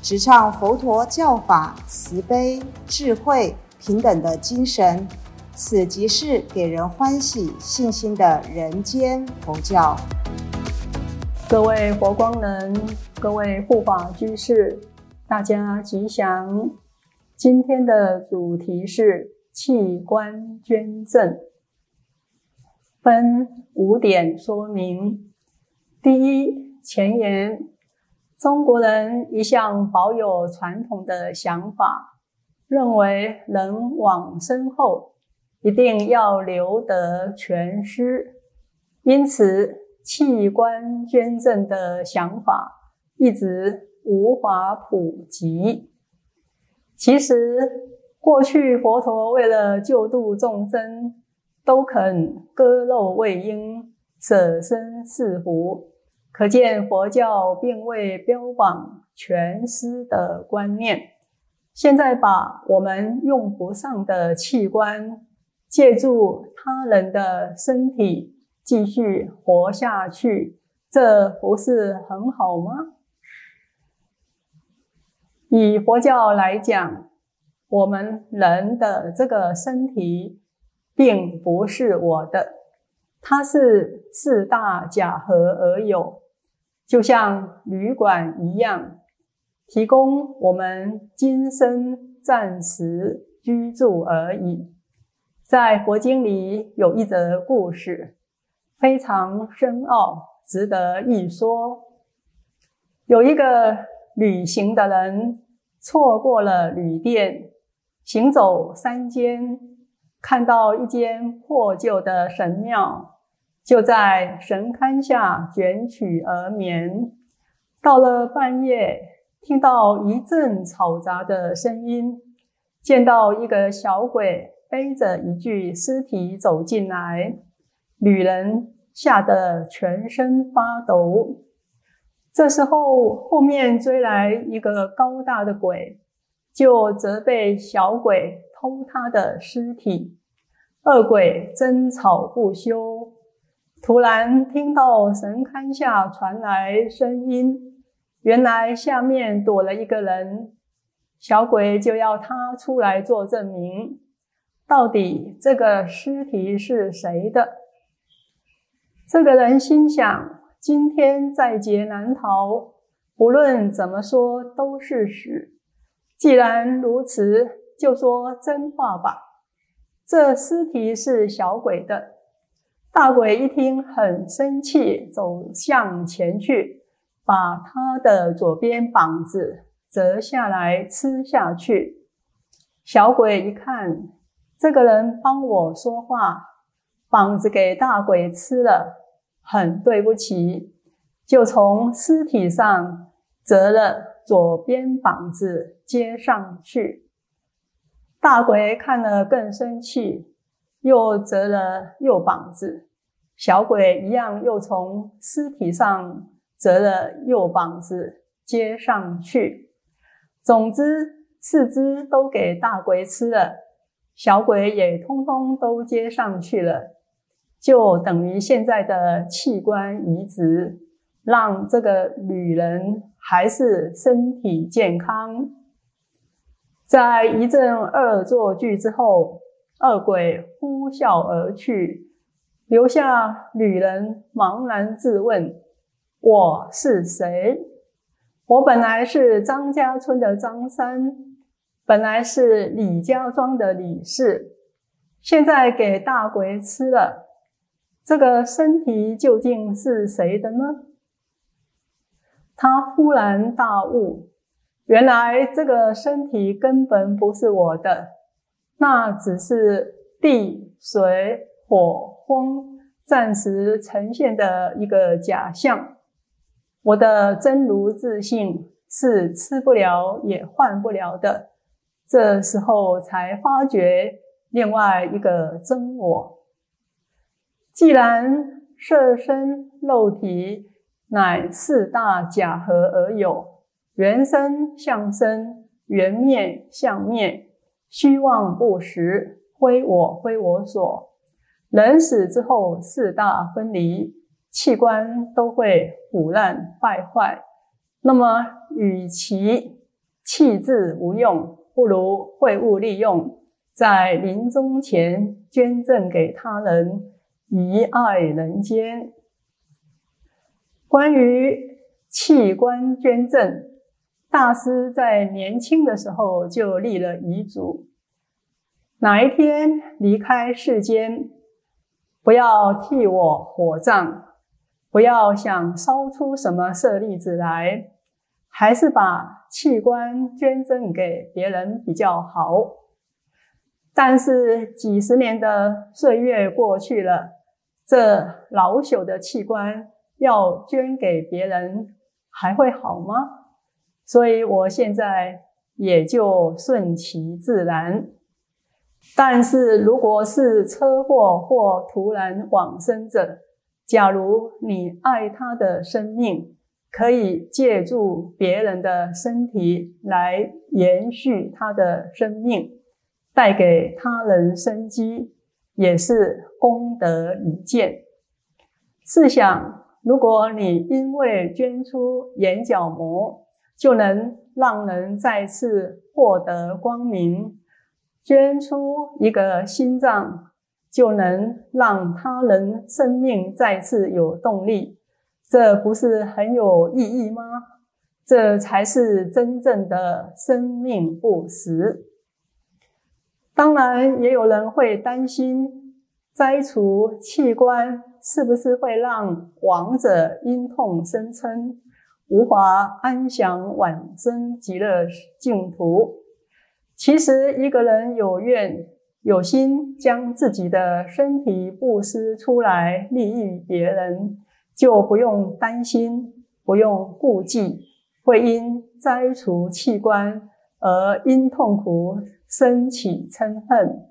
直唱佛陀教法慈悲、智慧、平等的精神。此即是给人欢喜、信心的人间佛教。各位佛光人，各位护法居士，大家吉祥。今天的主题是器官捐赠，分五点说明。第一，前言：中国人一向保有传统的想法，认为人往生后。一定要留得全尸，因此器官捐赠的想法一直无法普及。其实，过去佛陀为了救度众生，都肯割肉喂鹰、舍身饲虎，可见佛教并未标榜全尸的观念。现在把我们用不上的器官。借助他人的身体继续活下去，这不是很好吗？以佛教来讲，我们人的这个身体并不是我的，它是四大假合而有，就像旅馆一样，提供我们今生暂时居住而已。在佛经里有一则故事，非常深奥，值得一说。有一个旅行的人错过了旅店，行走山间，看到一间破旧的神庙，就在神龛下卷曲而眠。到了半夜，听到一阵嘈杂的声音，见到一个小鬼。背着一具尸体走进来，女人吓得全身发抖。这时候，后面追来一个高大的鬼，就责备小鬼偷他的尸体。恶鬼争吵不休。突然听到神龛下传来声音，原来下面躲了一个人，小鬼就要他出来做证明。到底这个尸体是谁的？这个人心想：今天在劫难逃，不论怎么说都是死。既然如此，就说真话吧。这尸体是小鬼的。大鬼一听很生气，走向前去，把他的左边膀子折下来吃下去。小鬼一看。这个人帮我说话，膀子给大鬼吃了，很对不起，就从尸体上折了左边膀子接上去。大鬼看了更生气，又折了右膀子，小鬼一样又从尸体上折了右膀子接上去。总之，四肢都给大鬼吃了。小鬼也通通都接上去了，就等于现在的器官移植，让这个女人还是身体健康。在一阵恶作剧之后，恶鬼呼啸而去，留下女人茫然自问：“我是谁？我本来是张家村的张三。”本来是李家庄的李氏，现在给大鬼吃了，这个身体究竟是谁的呢？他忽然大悟，原来这个身体根本不是我的，那只是地、水、火、风暂时呈现的一个假象。我的真如自信是吃不了也换不了的。这时候才发觉另外一个真我。既然色身肉体乃四大假合而有，原身相身，原面相面，虚妄不实，非我非我所。人死之后，四大分离，器官都会腐烂败坏。那么，与其弃之无用，不如会物利用，在临终前捐赠给他人，以爱人间。关于器官捐赠，大师在年轻的时候就立了遗嘱：哪一天离开世间。不要替我火葬，不要想烧出什么舍利子来，还是把器官捐赠给别人比较好。但是几十年的岁月过去了，这老朽的器官要捐给别人，还会好吗？所以我现在也就顺其自然。但是，如果是车祸或突然往生者，假如你爱他的生命，可以借助别人的身体来延续他的生命，带给他人生机，也是功德一件。试想，如果你因为捐出眼角膜，就能让人再次获得光明。捐出一个心脏，就能让他人生命再次有动力，这不是很有意义吗？这才是真正的生命不死。当然，也有人会担心，摘除器官是不是会让亡者因痛生嗔，无法安享往生极乐净土。其实，一个人有愿有心，将自己的身体布施出来，利益别人，就不用担心，不用顾忌，会因摘除器官而因痛苦生起嗔恨。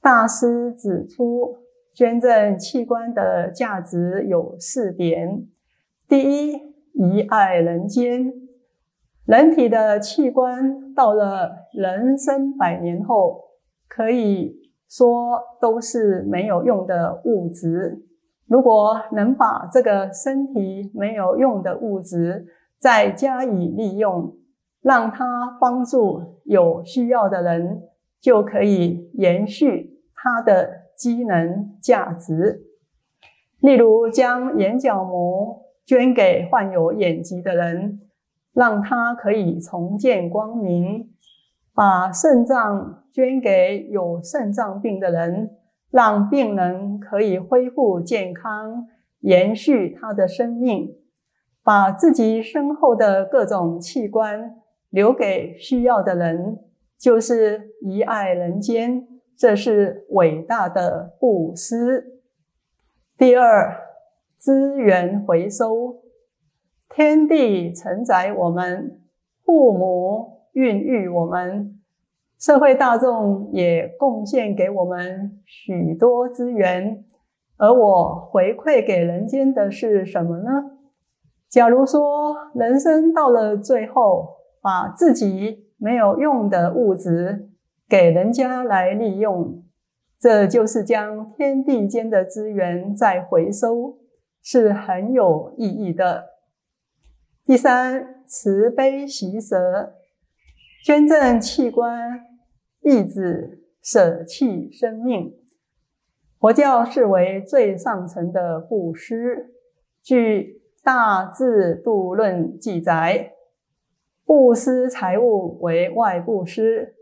大师指出，捐赠器官的价值有四点：第一，遗爱人间。人体的器官到了人生百年后，可以说都是没有用的物质。如果能把这个身体没有用的物质再加以利用，让它帮助有需要的人，就可以延续它的机能价值。例如，将眼角膜捐给患有眼疾的人。让他可以重见光明，把肾脏捐给有肾脏病的人，让病人可以恢复健康，延续他的生命，把自己身后的各种器官留给需要的人，就是遗爱人间，这是伟大的布施。第二，资源回收。天地承载我们，父母孕育我们，社会大众也贡献给我们许多资源，而我回馈给人间的是什么呢？假如说人生到了最后，把自己没有用的物质给人家来利用，这就是将天地间的资源再回收，是很有意义的。第三，慈悲喜舍，捐赠器官，意志舍弃生命。佛教视为最上层的布施。据《大智度论》记载，布施财物为外布施，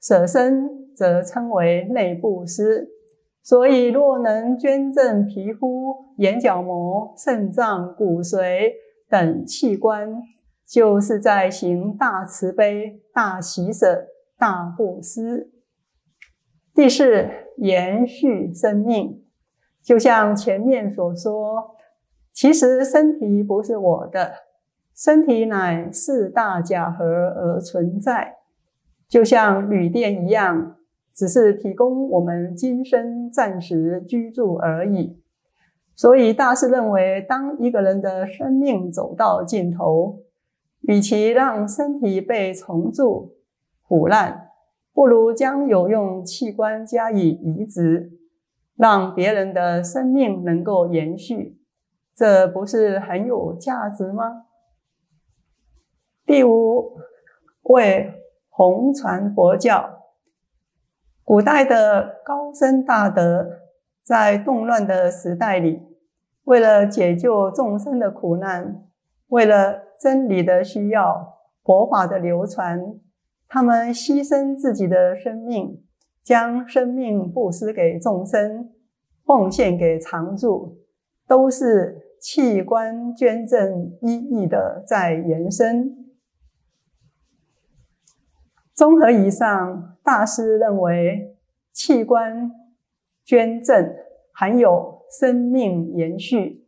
舍身则称为内布施。所以，若能捐赠皮肤、眼角膜、肾脏、骨髓，等器官，就是在行大慈悲、大喜舍、大布施。第四，延续生命。就像前面所说，其实身体不是我的，身体乃四大假合而存在，就像旅店一样，只是提供我们今生暂时居住而已。所以大师认为，当一个人的生命走到尽头，与其让身体被虫蛀腐烂，不如将有用器官加以移植，让别人的生命能够延续，这不是很有价值吗？第五，为弘传佛教。古代的高僧大德，在动乱的时代里，为了解救众生的苦难，为了真理的需要、佛法的流传，他们牺牲自己的生命，将生命布施给众生，奉献给常住，都是器官捐赠意义的在延伸。综合以上，大师认为器官捐赠含有生命延续、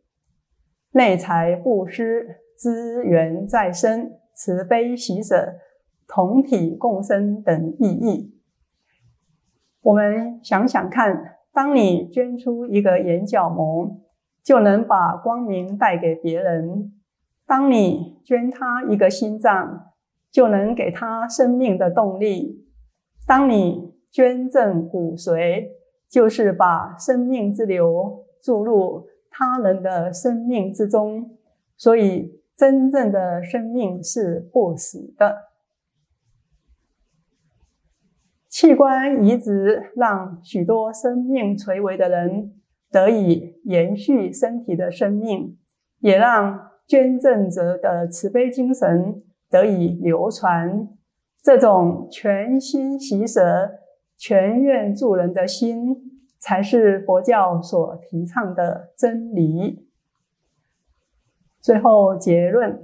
内财布施、资源再生、慈悲喜舍、同体共生等意义。我们想想看，当你捐出一个眼角膜，就能把光明带给别人；当你捐他一个心脏，就能给他生命的动力。当你捐赠骨髓，就是把生命之流注入他人的生命之中。所以，真正的生命是不死的。器官移植让许多生命垂危的人得以延续身体的生命，也让捐赠者的慈悲精神。得以流传，这种全心习舍、全愿助人的心，才是佛教所提倡的真理。最后结论：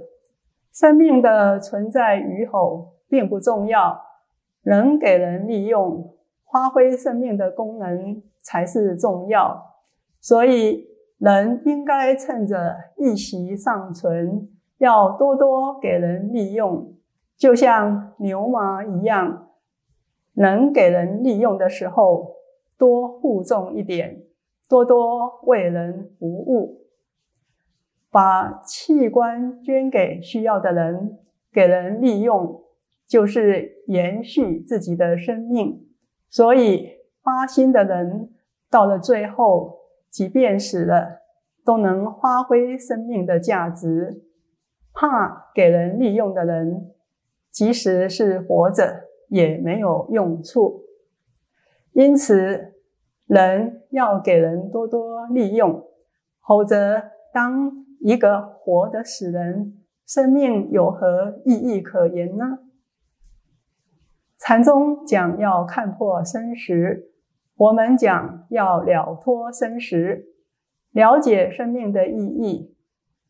生命的存在与否并不重要，能给人利用、发挥生命的功能才是重要。所以，人应该趁着一息尚存。要多多给人利用，就像牛马一样，能给人利用的时候，多护重一点，多多为人服务，把器官捐给需要的人，给人利用，就是延续自己的生命。所以发心的人，到了最后，即便死了，都能发挥生命的价值。怕给人利用的人，即使是活着也没有用处。因此，人要给人多多利用，否则当一个活的死人，生命有何意义可言呢？禅宗讲要看破生死，我们讲要了脱生死，了解生命的意义。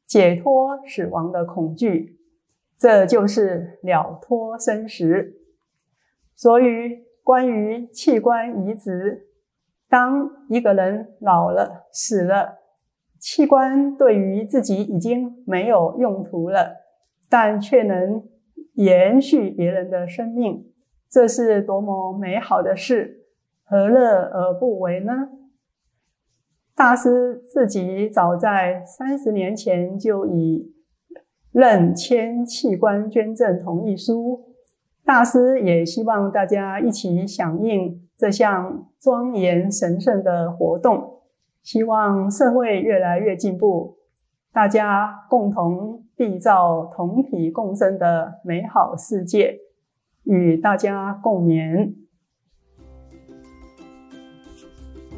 解脱死亡的恐惧，这就是了脱生死。所以，关于器官移植，当一个人老了、死了，器官对于自己已经没有用途了，但却能延续别人的生命，这是多么美好的事！何乐而不为呢？大师自己早在三十年前就已认签器官捐赠同意书。大师也希望大家一起响应这项庄严神圣的活动，希望社会越来越进步，大家共同缔造同体共生的美好世界，与大家共勉。